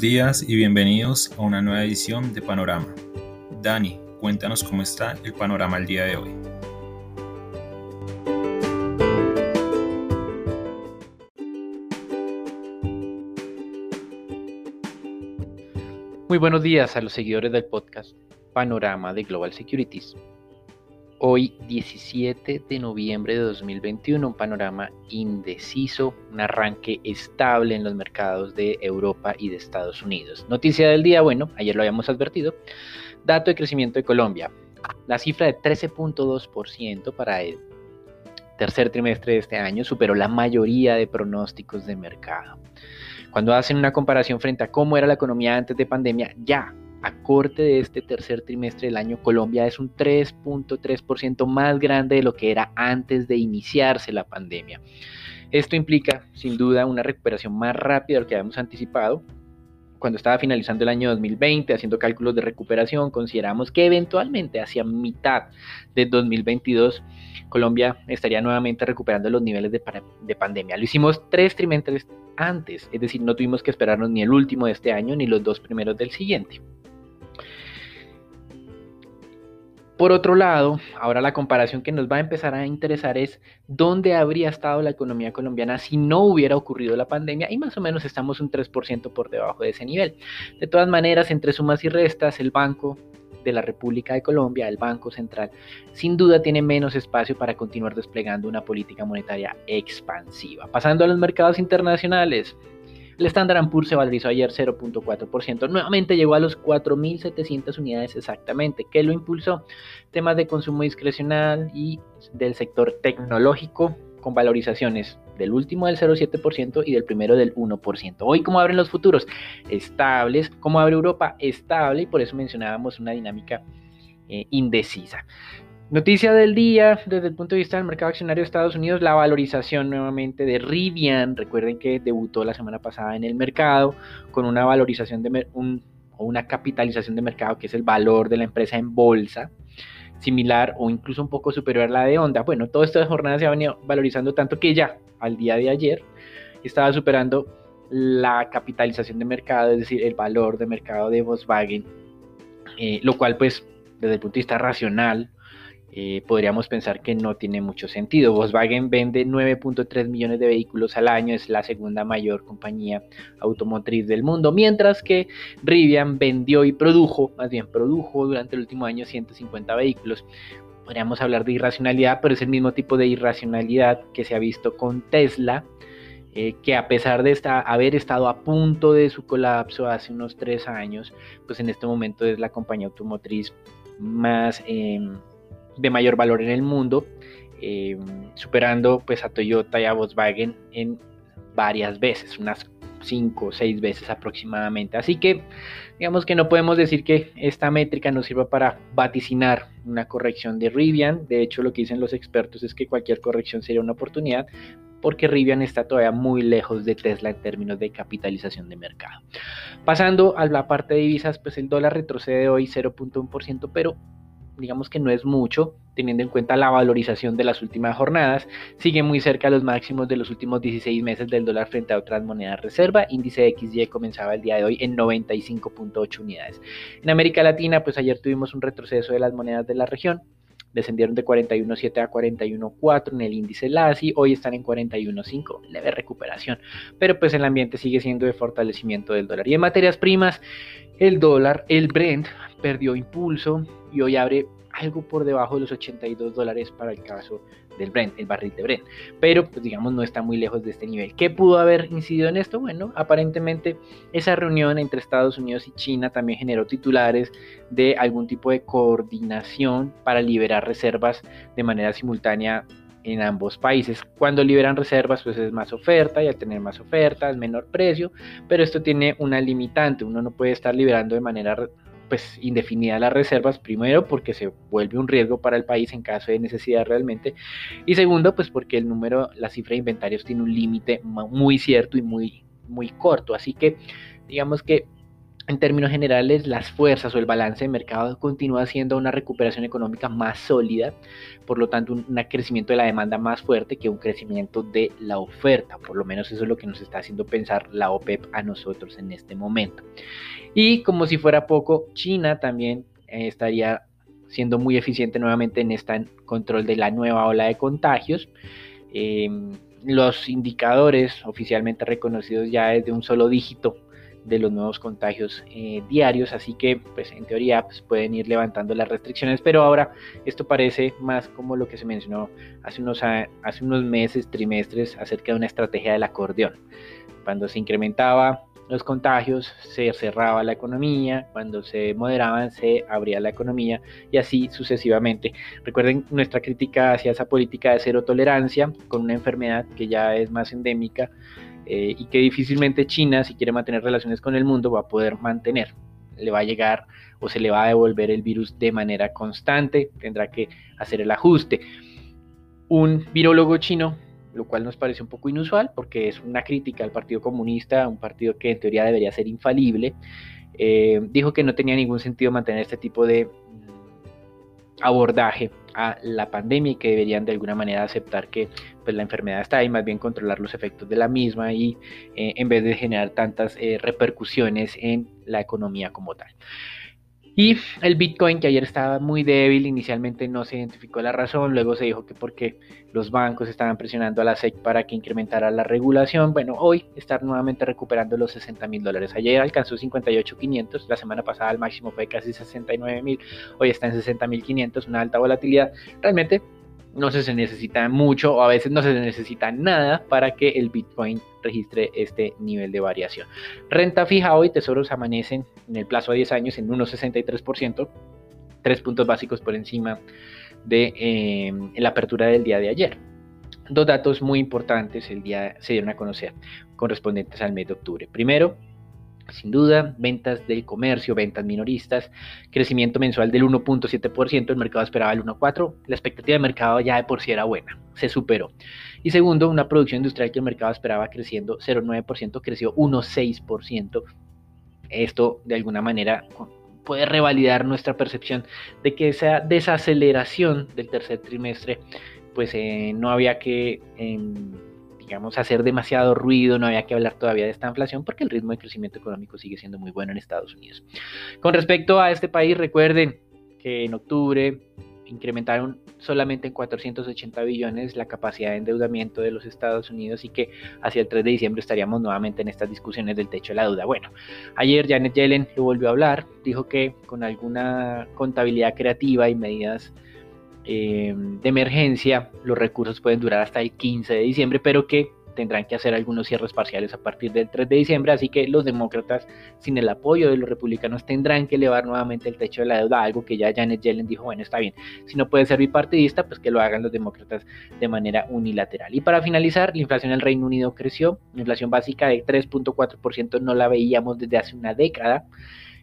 Días y bienvenidos a una nueva edición de Panorama. Dani, cuéntanos cómo está el panorama el día de hoy. Muy buenos días a los seguidores del podcast Panorama de Global Securities. Hoy 17 de noviembre de 2021, un panorama indeciso, un arranque estable en los mercados de Europa y de Estados Unidos. Noticia del día, bueno, ayer lo habíamos advertido, dato de crecimiento de Colombia. La cifra de 13.2% para el tercer trimestre de este año superó la mayoría de pronósticos de mercado. Cuando hacen una comparación frente a cómo era la economía antes de pandemia, ya a corte de este tercer trimestre del año, Colombia es un 3.3% más grande de lo que era antes de iniciarse la pandemia. Esto implica, sin duda, una recuperación más rápida de lo que habíamos anticipado. Cuando estaba finalizando el año 2020, haciendo cálculos de recuperación, consideramos que eventualmente hacia mitad de 2022 Colombia estaría nuevamente recuperando los niveles de, de, pandemia. Lo hicimos tres trimestres antes, es decir, no tuvimos que esperarnos ni el último de este año ni los dos primeros del siguiente. Por otro lado, ahora la comparación que nos va a empezar a interesar es dónde habría estado la economía colombiana si no hubiera ocurrido la pandemia y más o menos estamos un 3% por debajo de ese nivel. De todas maneras, entre sumas y restas, el Banco de la República de Colombia, el Banco Central, sin duda tiene menos espacio para continuar desplegando una política monetaria expansiva. Pasando a los mercados internacionales, el Standard Poor's se valorizó ayer 0.4%, nuevamente llegó a los 4.700 unidades exactamente. ¿Qué lo impulsó? Temas de consumo discrecional y del sector tecnológico con valorizaciones del último del 0,7% y del primero del 1%. Hoy, ¿cómo abren los futuros? Estables. ¿Cómo abre Europa? Estable y por eso mencionábamos una dinámica eh, indecisa. Noticia del día, desde el punto de vista del mercado accionario de Estados Unidos, la valorización nuevamente de Rivian. Recuerden que debutó la semana pasada en el mercado con una valorización de un, una capitalización de mercado que es el valor de la empresa en bolsa, similar o incluso un poco superior a la de Honda. Bueno, toda esta jornada se ha venido valorizando tanto que ya al día de ayer estaba superando la capitalización de mercado, es decir, el valor de mercado de Volkswagen, eh, lo cual pues desde el punto de vista racional eh, podríamos pensar que no tiene mucho sentido. Volkswagen vende 9.3 millones de vehículos al año, es la segunda mayor compañía automotriz del mundo, mientras que Rivian vendió y produjo, más bien produjo durante el último año 150 vehículos. Podríamos hablar de irracionalidad, pero es el mismo tipo de irracionalidad que se ha visto con Tesla, eh, que a pesar de haber estado a punto de su colapso hace unos tres años, pues en este momento es la compañía automotriz más... Em, de mayor valor en el mundo, eh, superando pues a Toyota y a Volkswagen en varias veces, unas 5 o 6 veces aproximadamente. Así que digamos que no podemos decir que esta métrica nos sirva para vaticinar una corrección de Rivian. De hecho, lo que dicen los expertos es que cualquier corrección sería una oportunidad porque Rivian está todavía muy lejos de Tesla en términos de capitalización de mercado. Pasando a la parte de divisas, pues el dólar retrocede hoy 0.1%, pero digamos que no es mucho, teniendo en cuenta la valorización de las últimas jornadas, sigue muy cerca de los máximos de los últimos 16 meses del dólar frente a otras monedas reserva. Índice XY comenzaba el día de hoy en 95.8 unidades. En América Latina, pues ayer tuvimos un retroceso de las monedas de la región. Descendieron de 41.7 a 41.4 en el índice LASI, hoy están en 41.5, leve recuperación, pero pues el ambiente sigue siendo de fortalecimiento del dólar. Y en materias primas, el dólar, el Brent, perdió impulso y hoy abre algo por debajo de los 82 dólares para el caso del Brent, el barril de Brent. Pero, pues digamos, no está muy lejos de este nivel. ¿Qué pudo haber incidido en esto? Bueno, aparentemente esa reunión entre Estados Unidos y China también generó titulares de algún tipo de coordinación para liberar reservas de manera simultánea en ambos países. Cuando liberan reservas, pues es más oferta y al tener más oferta es menor precio, pero esto tiene una limitante. Uno no puede estar liberando de manera pues indefinida las reservas, primero porque se vuelve un riesgo para el país en caso de necesidad realmente, y segundo pues porque el número, la cifra de inventarios tiene un límite muy cierto y muy, muy corto, así que digamos que en términos generales, las fuerzas o el balance de mercado continúa siendo una recuperación económica más sólida, por lo tanto un, crecimiento de la demanda más fuerte que un crecimiento de la oferta, por lo menos eso es lo que nos está haciendo pensar la OPEP a nosotros en este momento. Y como si fuera poco, China también eh, estaría siendo muy eficiente nuevamente en este control de la nueva ola de contagios. Em, los indicadores oficialmente reconocidos ya es de un solo dígito de los nuevos contagios eh, diarios, así que pues en teoría pues, pueden ir levantando las restricciones, pero ahora esto parece más como lo que se mencionó hace unos, hace unos meses, trimestres, acerca de una estrategia del acordeón. Cuando se incrementaba los contagios, se cerraba la economía, cuando se moderaban, se abría la economía y así sucesivamente. Recuerden nuestra crítica hacia esa política de cero tolerancia con una enfermedad que ya es más endémica eh, y que difícilmente China, si quiere mantener relaciones con el mundo, va a poder mantener. Le va a llegar o se le va a devolver el virus de manera constante, tendrá que hacer el ajuste. Un virólogo chino lo cual nos parece un poco inusual porque es una crítica al Partido Comunista, un partido que en teoría debería ser infalible. Eh, dijo que no tenía ningún sentido mantener este tipo de abordaje a la pandemia y que deberían de alguna manera aceptar que pues, la enfermedad está ahí, más bien controlar los efectos de la misma y eh, en vez de generar tantas eh, repercusiones en la economía como tal. Y el Bitcoin, que ayer estaba muy débil, inicialmente no se identificó la razón, luego se dijo que porque los bancos estaban presionando a la SEC para que incrementara la regulación. Bueno, hoy está nuevamente recuperando los 60 mil dólares. Ayer alcanzó 58.500, la semana pasada el máximo fue casi 69 mil, hoy está en 60 mil 500, una alta volatilidad. Realmente no se necesita mucho o a veces no se necesita nada para que el Bitcoin registre este nivel de variación. Renta fija hoy, tesoros amanecen en el plazo de 10 años en 1,63%, tres puntos básicos por encima de eh, la apertura del día de ayer. Dos datos muy importantes el día se dieron a conocer correspondientes al mes de octubre. Primero, sin duda, ventas del comercio, ventas minoristas, crecimiento mensual del 1.7%, el mercado esperaba el 1.4%, la expectativa de mercado ya de por sí era buena, se superó. Y segundo, una producción industrial que el mercado esperaba creciendo 0.9%, creció 1.6%. Esto de alguna manera puede revalidar nuestra percepción de que esa desaceleración del tercer trimestre, pues eh, no había que... Em, digamos, hacer demasiado ruido, no había que hablar todavía de esta inflación porque el ritmo de crecimiento económico sigue siendo muy bueno en Estados Unidos. Con respecto a este país, recuerden que en octubre incrementaron solamente en 480 billones la capacidad de endeudamiento de los Estados Unidos y que hacia el 3 de diciembre estaríamos nuevamente en estas discusiones del techo de la deuda. Bueno, ayer Janet Yellen lo volvió a hablar, dijo que con alguna contabilidad creativa y medidas eh, de emergencia, los recursos pueden durar hasta el 15 de diciembre, pero que tendrán que hacer algunos cierres parciales a partir del 3 de diciembre, así que los demócratas, sin el apoyo de los republicanos, tendrán que elevar nuevamente el techo de la deuda, algo que ya Janet Yellen dijo, bueno, está bien, si no puede ser bipartidista, pues que lo hagan los demócratas de manera unilateral. Y para finalizar, la inflación en el Reino Unido creció, la inflación básica de 3.4% no la veíamos desde hace una década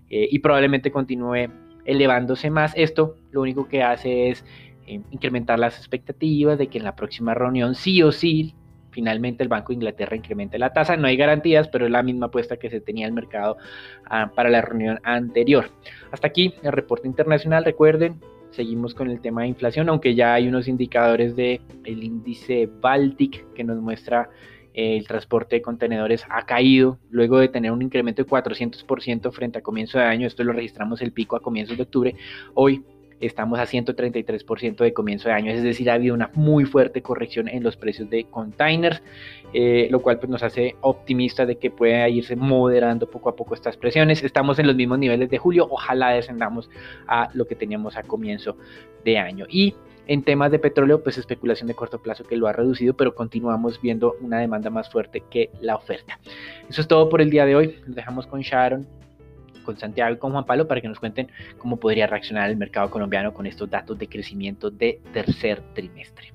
eh, y probablemente continúe elevándose más. Esto lo único que hace es eh, incrementar las expectativas de que en la próxima reunión sí o sí finalmente el Banco de Inglaterra incremente la tasa. No hay garantías, pero es la misma apuesta que se tenía el mercado ah, para la reunión anterior. Hasta aquí el reporte internacional. Recuerden, seguimos con el tema de inflación, aunque ya hay unos indicadores del el índice Baltic que nos muestra eh, el transporte de contenedores ha caído luego de tener un incremento de 400% frente a comienzo de año. Esto lo registramos el pico a comienzos de octubre. Hoy estamos a 133% de comienzo de año, es decir, ha habido una muy fuerte corrección en los precios de containers, eh, lo cual pues, nos hace optimistas de que pueda irse moderando poco a poco estas presiones. Estamos en los mismos niveles de julio, ojalá descendamos a lo que teníamos a comienzo de año. Y en temas de petróleo, pues especulación de corto plazo que lo ha reducido, pero continuamos viendo una demanda más fuerte que la oferta. Eso es todo por el día de hoy. Nos dejamos con Sharon con Santiago y con Juan Pablo para que nos cuenten cómo podría reaccionar el mercado colombiano con estos datos de crecimiento de tercer trimestre.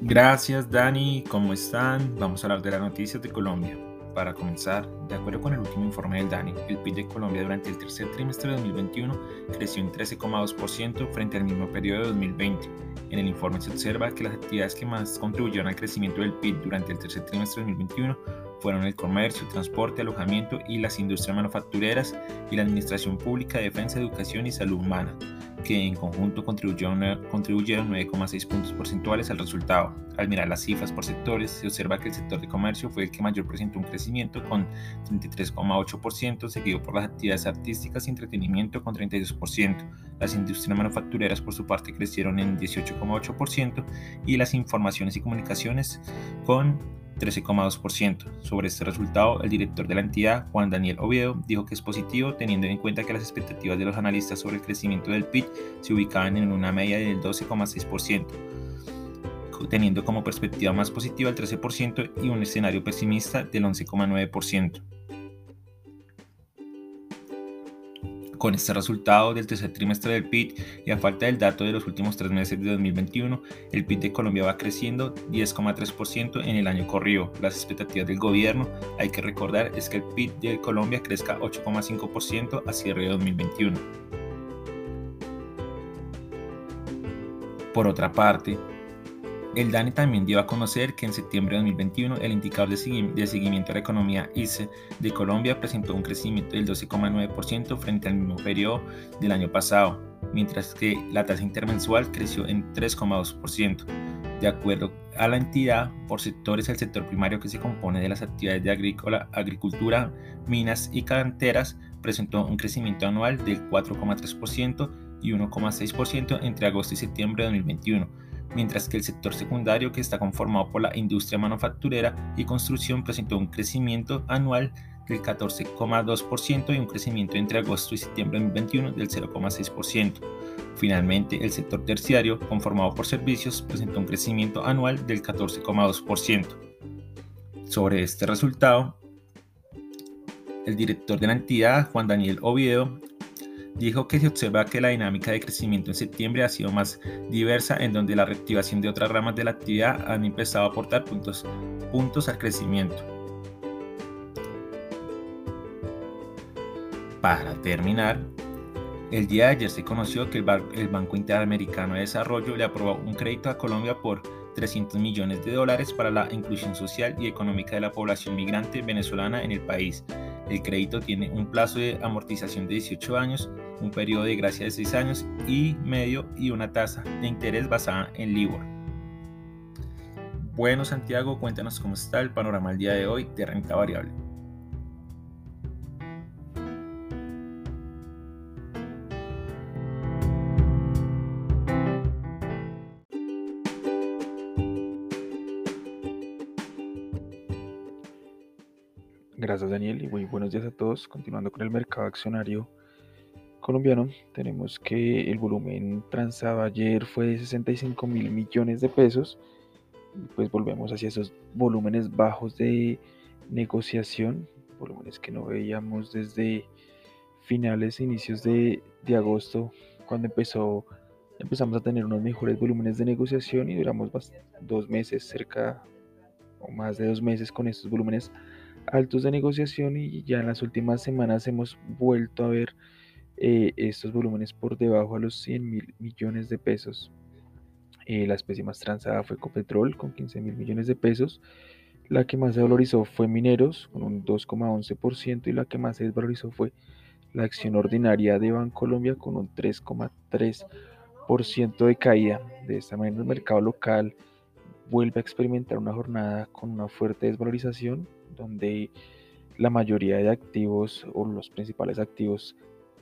Gracias Dani, ¿cómo están? Vamos a hablar de las noticias de Colombia. Para comenzar, de acuerdo con el último informe del DANI, el PIB de Colombia durante el tercer trimestre de 2021 creció en 13,2% frente al mismo periodo de 2020. En el informe se observa que las actividades que más contribuyeron al crecimiento del PIB durante el tercer trimestre de 2021 fueron el comercio, transporte, alojamiento y las industrias manufactureras y la administración pública, defensa, educación y salud humana que en conjunto contribuyeron 9,6 puntos porcentuales al resultado. Al mirar las cifras por sectores, se observa que el sector de comercio fue el que mayor presentó un crecimiento con 33,8%, seguido por las actividades artísticas y entretenimiento con 32%. Las industrias manufactureras por su parte crecieron en 18,8% y las informaciones y comunicaciones con 13,2%. Sobre este resultado, el director de la entidad, Juan Daniel Oviedo, dijo que es positivo teniendo en cuenta que las expectativas de los analistas sobre el crecimiento del PIB se ubicaban en una media del 12,6%, teniendo como perspectiva más positiva el 13% y un escenario pesimista del 11,9%. Con este resultado del tercer trimestre del PIB y a falta del dato de los últimos tres meses de 2021, el PIB de Colombia va creciendo 10,3% en el año corrido. Las expectativas del gobierno, hay que recordar, es que el PIB de Colombia crezca 8,5% a cierre de 2021. Por otra parte, el DANE también dio a conocer que en septiembre de 2021 el indicador de, seguimiento a la economía ICE de Colombia presentó un crecimiento del 12,9% frente al mismo periodo del año pasado, mientras que la tasa intermensual creció en 3,2%. De acuerdo a la entidad, por sectores, el sector primario que se compone de las actividades de agrícola, agricultura, minas y canteras presentó un crecimiento anual del 4,3% y 1,6% entre agosto y septiembre de 2021 mientras que el sector secundario, que está conformado por la industria manufacturera y construcción, presentó un crecimiento anual del 14,2% y un crecimiento entre agosto y septiembre de 2021 del 0,6%. Finalmente, el sector terciario, conformado por servicios, presentó un crecimiento anual del 14,2%. Sobre este resultado, el director de la entidad, Juan Daniel Oviedo, dijo que se observa que la dinámica de crecimiento en septiembre ha sido más diversa, en donde la reactivación de otras ramas de la actividad han empezado a aportar puntos, puntos al crecimiento. Para terminar, el día de ayer se conoció que el, Banco Interamericano de Desarrollo le aprobó un crédito a Colombia por 300 millones de dólares para la inclusión social y económica de la población migrante venezolana en el país. El crédito tiene un plazo de amortización de 18 años un periodo de gracia de 6 años y medio y una tasa de interés basada en LIBOR. Bueno, Santiago, cuéntanos cómo está el panorama el día de hoy de renta variable. Y muy buenos días a todos. Continuando con el mercado accionario colombiano, tenemos que el volumen transado ayer fue de 65 mil millones de pesos. pues volvemos hacia esos volúmenes bajos de negociación, volúmenes que no veíamos desde finales, inicios de, de agosto, cuando empezó, empezamos a tener unos mejores volúmenes de negociación y duramos dos meses, cerca o más de dos meses con estos volúmenes altos de negociación y ya en las últimas semanas hemos vuelto a ver eh, estos volúmenes por debajo a los 100 mil millones de pesos. Eh, la especie más transada fue Copetrol con 15 mil millones de pesos. La que más se valorizó fue Mineros con un 2,11% y la que más se desvalorizó fue la acción ordinaria de Bancolombia con un 3,3% de caída. De esta manera el mercado local vuelve a experimentar una jornada con una fuerte desvalorización donde la mayoría de activos o los principales activos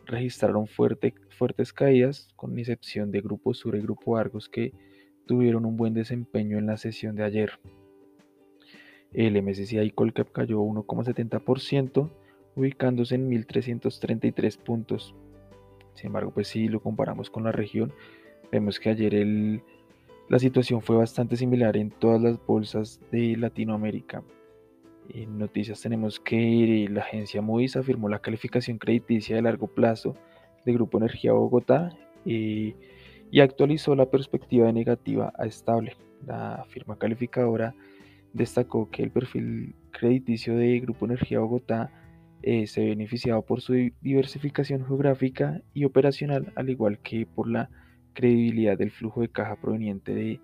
registraron fuertes caídas, con excepción de Grupo Sur y Grupo Argos que tuvieron un buen desempeño en la sesión de ayer. El MSCI Colcap cayó 1,70%, ubicándose en 1.333 puntos. Sin embargo, pues si lo comparamos con la región, vemos que ayer la situación fue bastante similar en todas las bolsas de Latinoamérica. En noticias tenemos que la agencia Moody's afirmó la calificación crediticia de largo plazo de Grupo Energía Bogotá y, actualizó la perspectiva de negativa a estable. La firma calificadora destacó que el perfil crediticio de Grupo Energía Bogotá eh, se ha beneficiado por su diversificación geográfica y operacional, al igual que por la credibilidad del flujo de caja proveniente de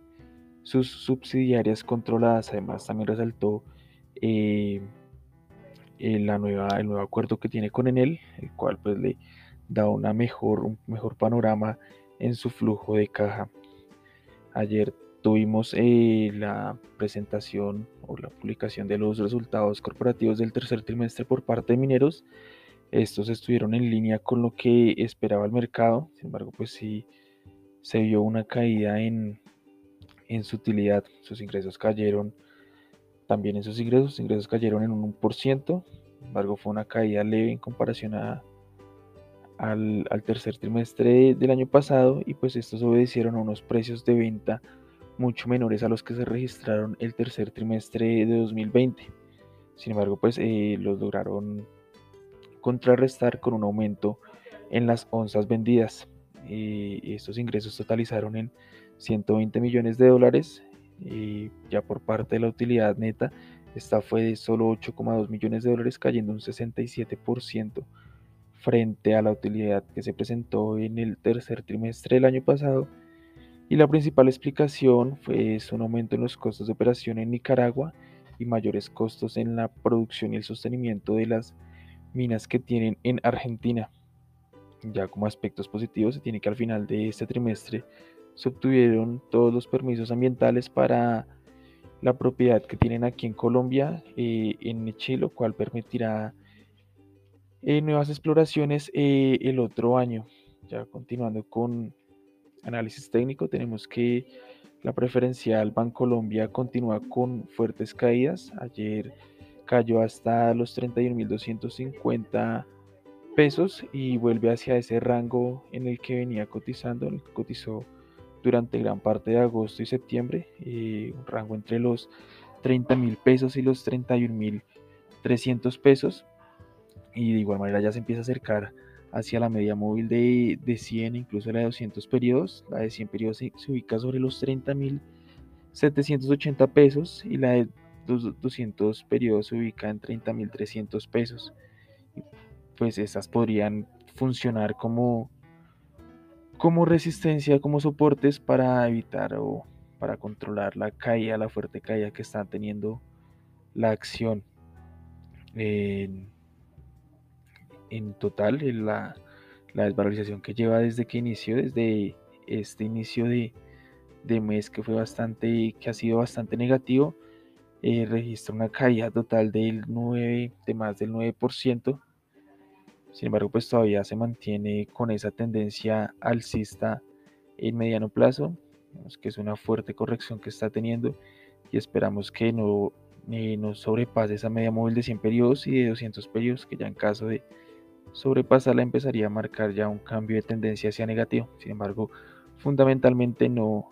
sus subsidiarias controladas. Además, también resaltó eh, la nueva, el nuevo acuerdo que tiene con Enel, el cual pues le da una mejor, un mejor panorama en su flujo de caja. Ayer tuvimos eh, la presentación o la publicación de los resultados corporativos del tercer trimestre por parte de mineros. Estos estuvieron en línea con lo que esperaba el mercado, sin embargo, pues sí se vio una caída en, en su utilidad, sus ingresos cayeron también en sus ingresos, sus ingresos cayeron en un 1%, sin embargo fue una caída leve en comparación a, al, al, tercer trimestre del año pasado y pues estos obedecieron a unos precios de venta mucho menores a los que se registraron el tercer trimestre de 2020. Sin embargo, pues eh, los lograron contrarrestar con un aumento en las onzas vendidas. y estos ingresos totalizaron en 120 millones de dólares ya por parte de la utilidad neta, esta fue de solo 8,2 millones de dólares, cayendo un 67% frente a la utilidad que se presentó en el tercer trimestre del año pasado y la principal explicación fue un aumento en los costos de operación en Nicaragua y mayores costos en la producción y el sostenimiento de las minas que tienen en Argentina. Ya como aspectos positivos se tiene que al final de este trimestre se obtuvieron todos los permisos ambientales para la propiedad que tienen aquí en Colombia, eh, en Chile, lo cual permitirá eh, nuevas exploraciones eh, el otro año. Ya continuando con análisis técnico tenemos que la preferencial Bancolombia continúa con fuertes caídas. Ayer cayó hasta los 31.250 pesos y vuelve hacia ese rango en el que venía cotizando, en el que cotizó durante gran parte de agosto y septiembre, eh, un rango entre los 30 mil pesos y los 31 mil 300 pesos. Y de igual manera ya se empieza a acercar hacia la media móvil de, de 100, incluso la de 200 periodos. La de 100 periodos se, ubica sobre los 30.780 pesos y la de 200 periodos se ubica en 30.300 pesos. Pues estas podrían funcionar como, como resistencia, como soportes para evitar o para controlar la caída, la fuerte caída que está teniendo la acción. En, en total la, la, desvalorización que lleva desde que inició, desde este inicio de, mes que fue bastante, que ha sido bastante negativo, eh, registra una caída total del 9, de más del 9%. Sin embargo, pues todavía se mantiene con esa tendencia alcista en mediano plazo, que es una fuerte corrección que está teniendo y esperamos que no, eh, no sobrepase esa media móvil de 100 periodos y de 200 periodos, que ya en caso de sobrepasarla empezaría a marcar ya un cambio de tendencia hacia negativo. Sin embargo, fundamentalmente no,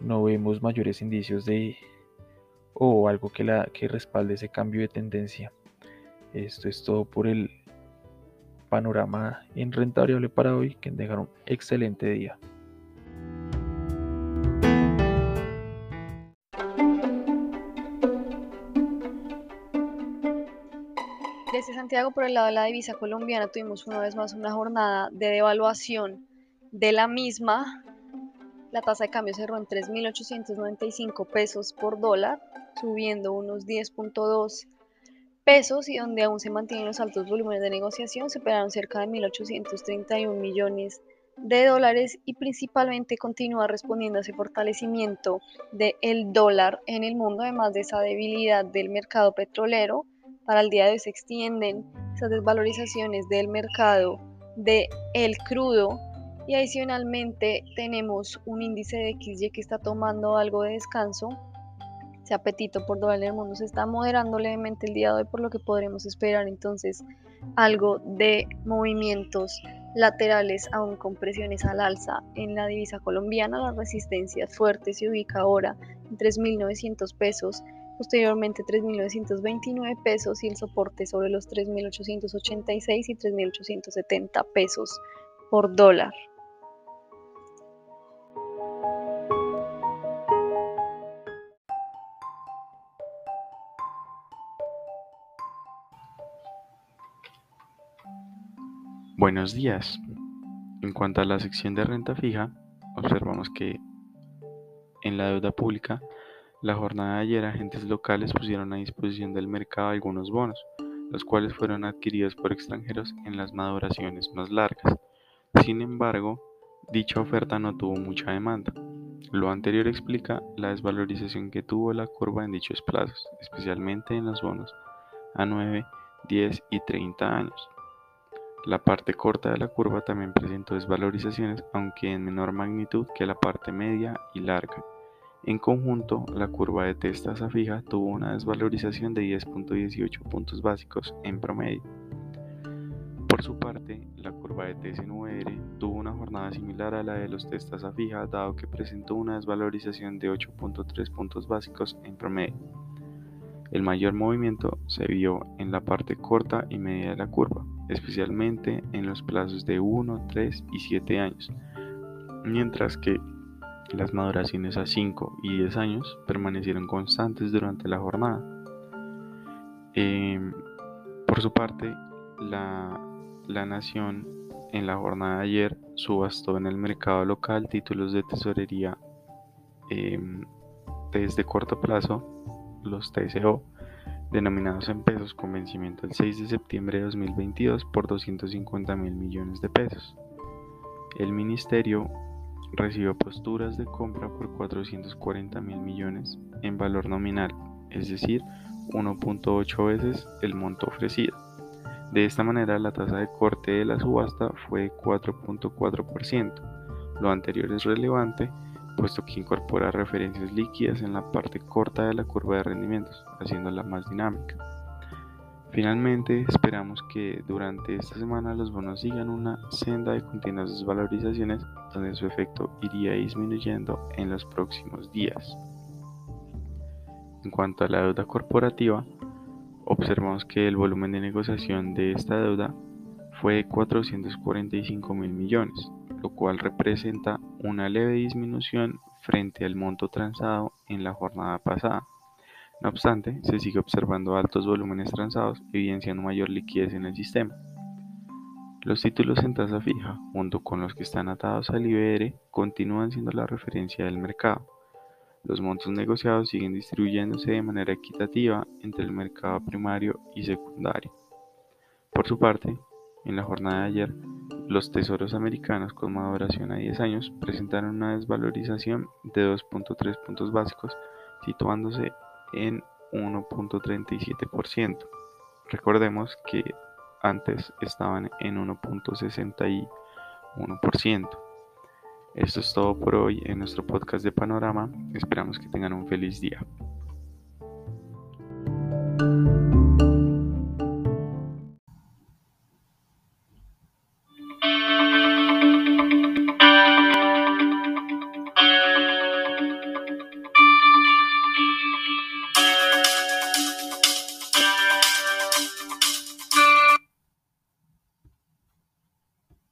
no vemos mayores indicios de o algo que, la, que respalde ese cambio de tendencia. Esto es todo por el panorama en renta variable para hoy. Que tengan un excelente día. Desde Santiago, por el lado de la divisa colombiana, tuvimos una vez más una jornada de devaluación de la misma. La tasa de cambio cerró en 3.895 pesos por dólar, subiendo unos 10.2 pesos y donde aún se mantienen los altos volúmenes de negociación, se esperaron cerca de 1.831 millones de dólares y principalmente continúa respondiendo a ese fortalecimiento del dólar en el mundo, además de esa debilidad del mercado petrolero para el día de hoy se extienden esas desvalorizaciones del mercado del el crudo y adicionalmente tenemos un índice de XY que está tomando algo de descanso. Apetito por en el mundo se está moderando levemente el día de hoy, por lo que podremos esperar entonces algo de movimientos laterales aún con presiones al alza en la divisa colombiana. La resistencia fuerte se ubica ahora en 3.900 pesos posteriormente 3.929 pesos y el soporte sobre los 3.886 y 3.870 pesos por dólar. Buenos días. En cuanto a la sección de renta fija, observamos que en la deuda pública, la jornada de ayer agentes locales pusieron a disposición del mercado algunos bonos, los cuales fueron adquiridos por extranjeros en las maduraciones más largas. Sin embargo, dicha oferta no tuvo mucha demanda. Lo anterior explica la desvalorización que tuvo la curva en dichos plazos, especialmente en los bonos a 9, 10 y 30 años. La parte corta de la curva también presentó desvalorizaciones, aunque en menor magnitud que la parte media y larga. En conjunto, la curva de testa fija tuvo una desvalorización de 10.18 puntos básicos en promedio. Por su parte, la curva de TSNVR tuvo una jornada similar a la de los testas a fija, dado que presentó una desvalorización de 8.3 puntos básicos en promedio. El mayor movimiento se vio en la parte corta y media de la curva, especialmente en los plazos de 1, 3 y 7 años, mientras que las maduraciones a 5 y 10 años permanecieron constantes durante la jornada. Em, por su parte, la, Nación en la jornada de ayer subastó en el mercado local títulos de tesorería em, desde corto plazo, los TCO, denominados en pesos con vencimiento el 6 de septiembre de 2022 por 250 mil millones de pesos. El ministerio recibió posturas de compra por 440 mil millones en valor nominal, es decir, 1.8 veces el monto ofrecido. De esta manera, la tasa de corte de la subasta fue 4.4%. Lo anterior es relevante puesto que incorpora referencias líquidas en la parte corta de la curva de rendimientos, haciéndola más dinámica. Finalmente, esperamos que durante esta semana los bonos sigan una senda de continuas desvalorizaciones donde su efecto iría disminuyendo en los próximos días. En cuanto a la deuda corporativa, observamos que el volumen de negociación de esta deuda fue 445 mil millones, lo cual representa una leve disminución frente al monto transado en la jornada pasada. No obstante, se sigue observando altos volúmenes transados, evidenciando mayor liquidez en el sistema. Los títulos en tasa fija, junto con los que están atados al IBR, continúan siendo la referencia del mercado. Los montos negociados siguen distribuyéndose de manera equitativa entre el mercado primario y secundario. Por su parte, en la jornada de ayer, los tesoros americanos con maduración a 10 años presentaron una desvalorización de 2.3 puntos básicos, situándose en 1.37%. Recordemos que antes estaban en 1.61%. Esto es todo por hoy en nuestro podcast de Panorama. Esperamos que tengan un feliz día.